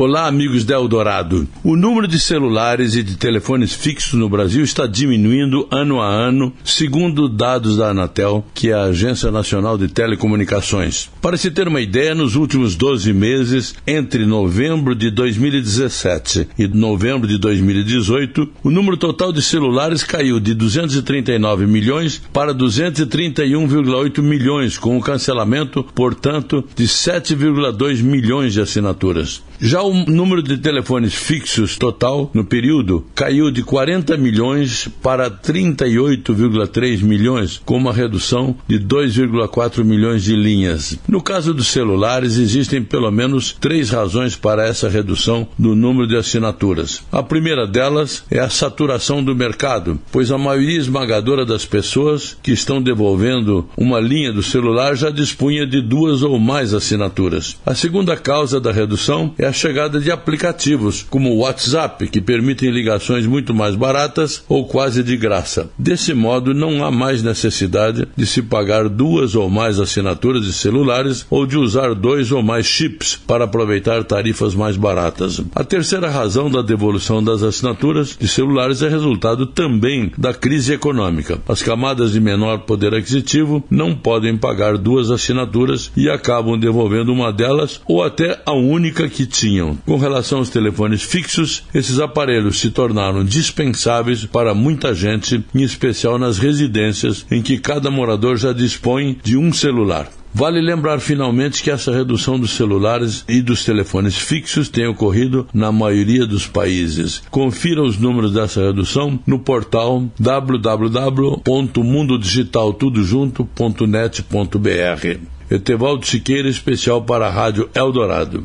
Olá, amigos da Eldorado. O número de celulares e de telefones fixos no Brasil está diminuindo ano a ano, segundo dados da Anatel, que é a Agência Nacional de Telecomunicações. Para se ter uma ideia, nos últimos 12 meses, entre novembro de 2017 e novembro de 2018, o número total de celulares caiu de 239 milhões para 231,8 milhões, com o cancelamento, portanto, de 7,2 milhões de assinaturas. Já o número de telefones fixos total no período caiu de 40 milhões para 38,3 milhões, com uma redução de 2,4 milhões de linhas. No caso dos celulares, existem pelo menos três razões para essa redução do número de assinaturas. A primeira delas é a saturação do mercado, pois a maioria esmagadora das pessoas que estão devolvendo uma linha do celular já dispunha de duas ou mais assinaturas. A segunda causa da redução é a chegada de aplicativos como o WhatsApp, que permitem ligações muito mais baratas ou quase de graça. Desse modo, não há mais necessidade de se pagar duas ou mais assinaturas de celulares ou de usar dois ou mais chips para aproveitar tarifas mais baratas. A terceira razão da devolução das assinaturas de celulares é resultado também da crise econômica. As camadas de menor poder aquisitivo não podem pagar duas assinaturas e acabam devolvendo uma delas ou até a única que tinham. Com relação aos telefones fixos, esses aparelhos se tornaram dispensáveis para muita gente, em especial nas residências em que cada morador já dispõe de um celular. Vale lembrar finalmente que essa redução dos celulares e dos telefones fixos tem ocorrido na maioria dos países. Confira os números dessa redução no portal www.mundodigitaltudojunto.net.br. Etevaldo Siqueira, especial para a Rádio Eldorado.